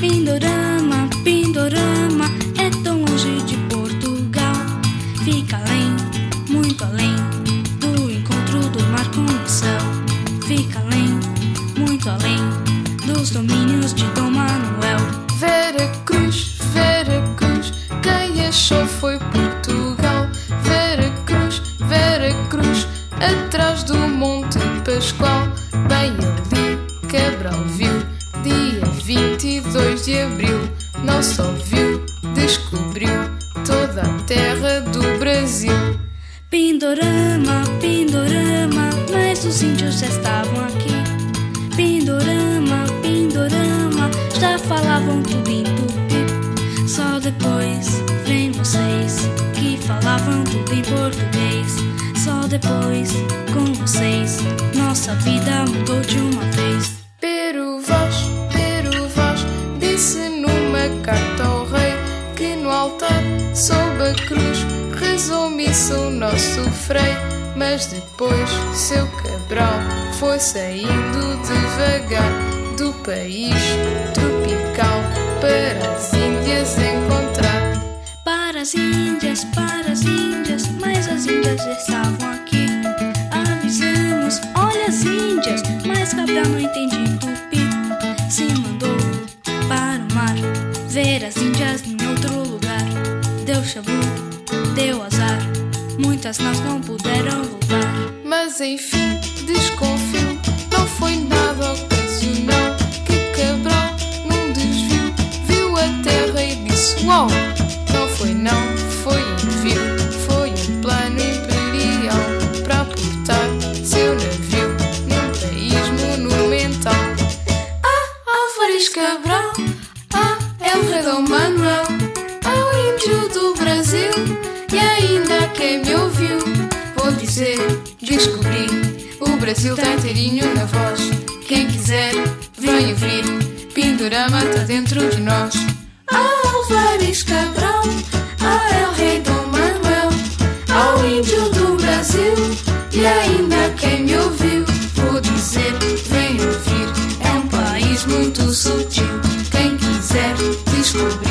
Pindorama, Pindorama é tão longe de Portugal. Fica além, muito além do encontro do mar com o céu. Fica além, muito além dos domínios de Dom Manuel. Vera Cruz, Vera Cruz, quem achou foi Portugal. Vera Cruz, Vera Cruz, atrás do Monte Pascoal. Dia 22 de abril. Não só viu, descobriu toda a terra do Brasil. Pindorama, Pindorama, mas os índios já estavam aqui. Pindorama, Pindorama, já falavam tudo em tupi. Só depois vem vocês que falavam tudo em português. Só depois com vocês nossa vida mudou de uma vez. No altar, sob a cruz, rezou missa o nosso frei. Mas depois, seu Cabral foi saindo devagar do país tropical para as Índias encontrar. Para as Índias, para as Índias, mas as Índias estavam aqui. Avisamos, olha as Índias, mas Cabral não entendi tupi. Se mandou para o mar, ver as Índias. Deu chabu, deu azar, muitas nós não puderam voltar. Mas enfim, desconfio, não foi nada ocasional que Cabral, num desvio, viu a terra e disse: Uau! Não foi, não, foi envio, foi um plano imperial para aportar seu navio num país monumental. Ah, Álvares Cabral, ah, é o rei Dom Manuel, quem me ouviu, vou dizer, descobri, o Brasil tá inteirinho na voz. Quem quiser, vem ouvir, Pindorama tá dentro de nós. Álvares Cabral, ah, é o rei Dom Manuel, ao índio do Brasil, e ainda quem me ouviu, vou dizer, vem ouvir, é um país muito sutil. Quem quiser descobrir.